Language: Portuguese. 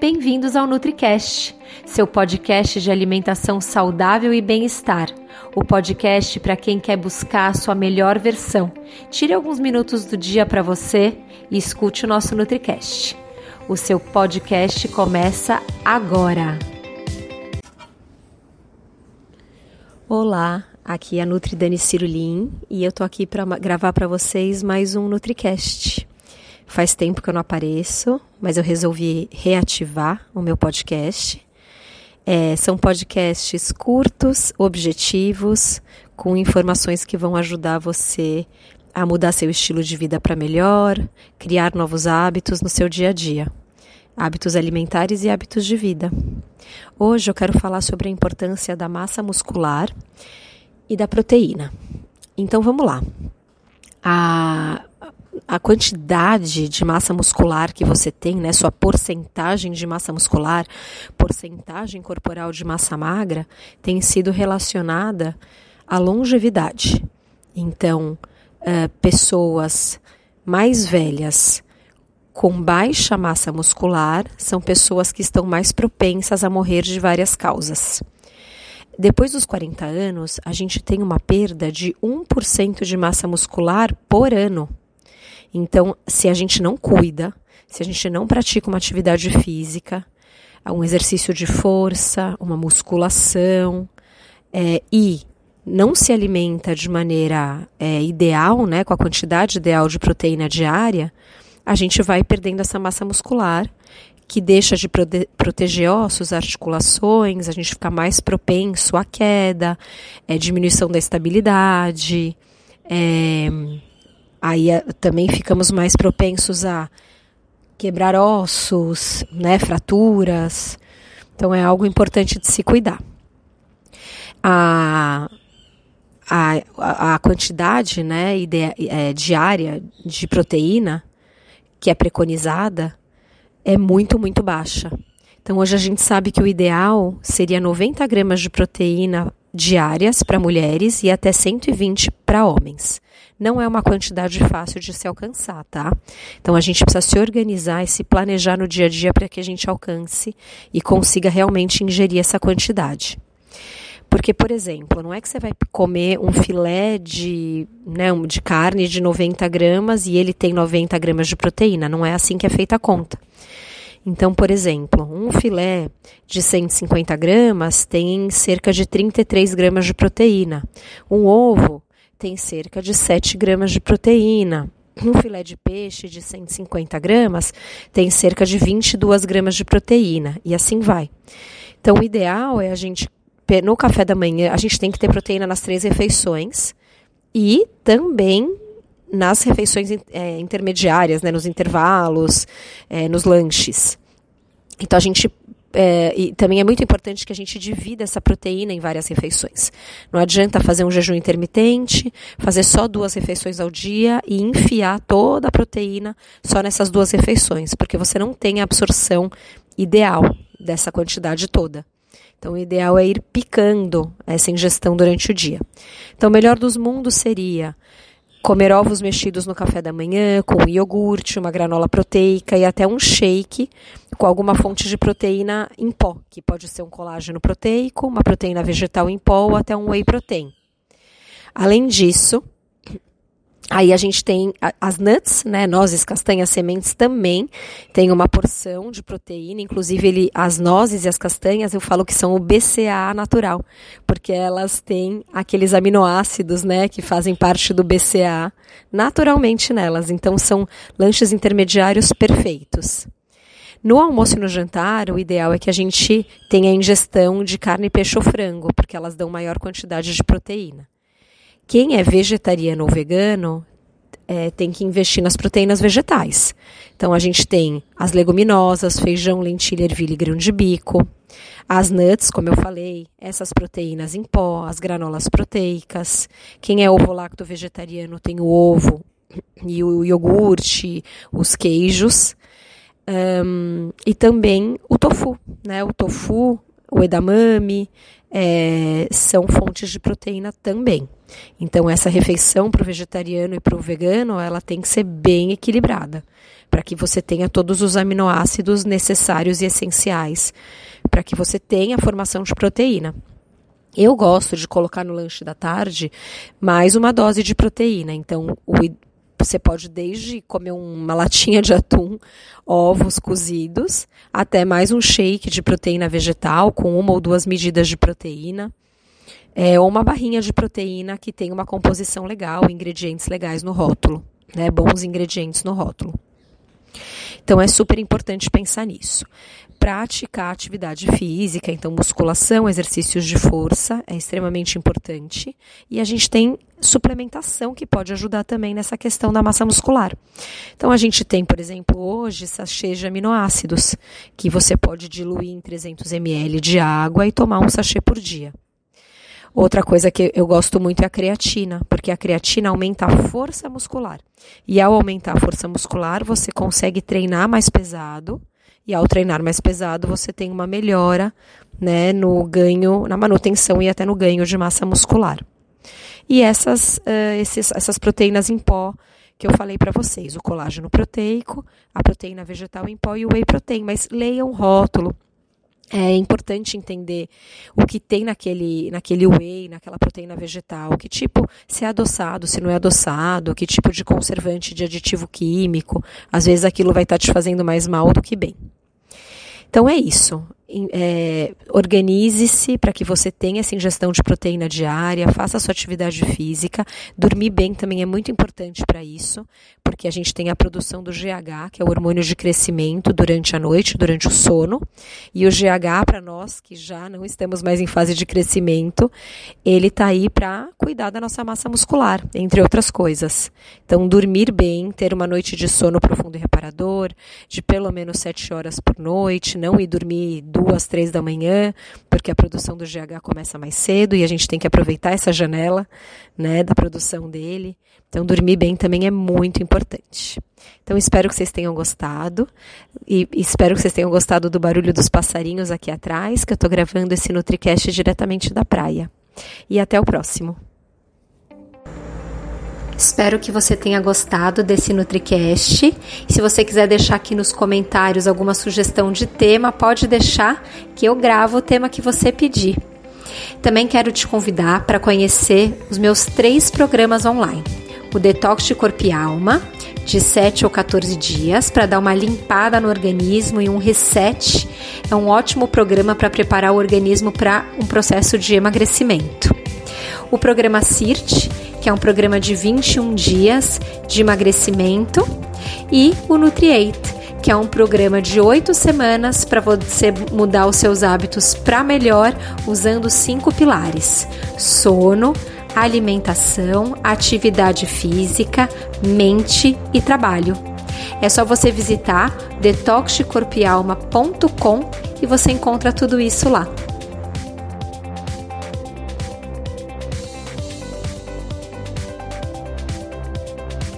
Bem-vindos ao NutriCast, seu podcast de alimentação saudável e bem-estar. O podcast para quem quer buscar a sua melhor versão. Tire alguns minutos do dia para você e escute o nosso NutriCast. O seu podcast começa agora. Olá, aqui é a Nutri Dani Cirulim e eu tô aqui para gravar para vocês mais um NutriCast. Faz tempo que eu não apareço, mas eu resolvi reativar o meu podcast. É, são podcasts curtos, objetivos, com informações que vão ajudar você a mudar seu estilo de vida para melhor, criar novos hábitos no seu dia a dia. Hábitos alimentares e hábitos de vida. Hoje eu quero falar sobre a importância da massa muscular e da proteína. Então vamos lá. A a quantidade de massa muscular que você tem, né, sua porcentagem de massa muscular, porcentagem corporal de massa magra, tem sido relacionada à longevidade. Então, uh, pessoas mais velhas com baixa massa muscular são pessoas que estão mais propensas a morrer de várias causas. Depois dos 40 anos, a gente tem uma perda de 1% de massa muscular por ano. Então, se a gente não cuida, se a gente não pratica uma atividade física, um exercício de força, uma musculação, é, e não se alimenta de maneira é, ideal, né, com a quantidade ideal de proteína diária, a gente vai perdendo essa massa muscular, que deixa de prote proteger ossos, articulações, a gente fica mais propenso à queda, é, diminuição da estabilidade, é, aí eh, também ficamos mais propensos a quebrar ossos, né, fraturas. Então é algo importante de se cuidar. A, a, a quantidade né, ide, é, diária de proteína que é preconizada é muito, muito baixa. Então hoje a gente sabe que o ideal seria 90 gramas de proteína diárias para mulheres e até 120 para homens. Não é uma quantidade fácil de se alcançar, tá? Então a gente precisa se organizar e se planejar no dia a dia para que a gente alcance e consiga realmente ingerir essa quantidade. Porque, por exemplo, não é que você vai comer um filé de, né, de carne de 90 gramas e ele tem 90 gramas de proteína. Não é assim que é feita a conta. Então, por exemplo, um filé de 150 gramas tem cerca de 33 gramas de proteína. Um ovo tem cerca de 7 gramas de proteína. Um filé de peixe de 150 gramas tem cerca de 22 gramas de proteína. E assim vai. Então, o ideal é a gente, no café da manhã, a gente tem que ter proteína nas três refeições e também nas refeições é, intermediárias, né, nos intervalos, é, nos lanches. Então a gente é, e também é muito importante que a gente divida essa proteína em várias refeições. Não adianta fazer um jejum intermitente, fazer só duas refeições ao dia e enfiar toda a proteína só nessas duas refeições, porque você não tem a absorção ideal dessa quantidade toda. Então, o ideal é ir picando essa ingestão durante o dia. Então, o melhor dos mundos seria comer ovos mexidos no café da manhã, com iogurte, uma granola proteica e até um shake com alguma fonte de proteína em pó, que pode ser um colágeno proteico, uma proteína vegetal em pó ou até um whey protein. Além disso, Aí a gente tem as nuts, né, nozes, castanhas, sementes também tem uma porção de proteína, inclusive ele, as nozes e as castanhas eu falo que são o BCAA natural, porque elas têm aqueles aminoácidos, né, que fazem parte do BCAA naturalmente nelas, então são lanches intermediários perfeitos. No almoço e no jantar, o ideal é que a gente tenha ingestão de carne, peixe ou frango, porque elas dão maior quantidade de proteína. Quem é vegetariano ou vegano é, tem que investir nas proteínas vegetais. Então a gente tem as leguminosas, feijão, lentilha, ervilha e grão de bico, as nuts, como eu falei, essas proteínas em pó, as granolas proteicas. Quem é ovo-lacto vegetariano tem o ovo e o iogurte, os queijos. Um, e também o tofu, né? O tofu, o edamame, é, são fontes de proteína também. Então, essa refeição para o vegetariano e para o vegano, ela tem que ser bem equilibrada, para que você tenha todos os aminoácidos necessários e essenciais, para que você tenha a formação de proteína. Eu gosto de colocar no lanche da tarde mais uma dose de proteína. Então, o, você pode desde comer uma latinha de atum, ovos cozidos, até mais um shake de proteína vegetal com uma ou duas medidas de proteína. É, ou uma barrinha de proteína que tem uma composição legal, ingredientes legais no rótulo, né? Bons ingredientes no rótulo. Então é super importante pensar nisso praticar atividade física, então musculação, exercícios de força é extremamente importante. E a gente tem suplementação que pode ajudar também nessa questão da massa muscular. Então a gente tem, por exemplo, hoje sachê de aminoácidos, que você pode diluir em 300 ml de água e tomar um sachê por dia. Outra coisa que eu gosto muito é a creatina, porque a creatina aumenta a força muscular. E ao aumentar a força muscular, você consegue treinar mais pesado e ao treinar mais pesado, você tem uma melhora né, no ganho, na manutenção e até no ganho de massa muscular. E essas, uh, esses, essas proteínas em pó que eu falei para vocês, o colágeno proteico, a proteína vegetal em pó e o whey protein, mas leiam o rótulo. É importante entender o que tem naquele, naquele whey, naquela proteína vegetal, que tipo, se é adoçado, se não é adoçado, que tipo de conservante, de aditivo químico. Às vezes aquilo vai estar te fazendo mais mal do que bem. Então é isso é, organize-se para que você tenha essa ingestão de proteína diária, faça a sua atividade física. Dormir bem também é muito importante para isso, porque a gente tem a produção do GH, que é o hormônio de crescimento, durante a noite, durante o sono. E o GH, para nós que já não estamos mais em fase de crescimento, ele está aí para cuidar da nossa massa muscular, entre outras coisas. Então, dormir bem, ter uma noite de sono profundo e reparador, de pelo menos 7 horas por noite, não ir dormir duas, três da manhã, porque a produção do GH começa mais cedo e a gente tem que aproveitar essa janela, né, da produção dele. Então, dormir bem também é muito importante. Então, espero que vocês tenham gostado e espero que vocês tenham gostado do barulho dos passarinhos aqui atrás, que eu estou gravando esse NutriCast diretamente da praia. E até o próximo. Espero que você tenha gostado desse NutriCast. Se você quiser deixar aqui nos comentários alguma sugestão de tema, pode deixar que eu gravo o tema que você pedir. Também quero te convidar para conhecer os meus três programas online. O Detox de Corpo e Alma, de 7 ou 14 dias, para dar uma limpada no organismo e um reset. É um ótimo programa para preparar o organismo para um processo de emagrecimento. O programa CIRT, que é um programa de 21 dias de emagrecimento, e o Nutriate, que é um programa de oito semanas para você mudar os seus hábitos para melhor usando cinco pilares: sono, alimentação, atividade física, mente e trabalho. É só você visitar detoxcorpialma.com e você encontra tudo isso lá.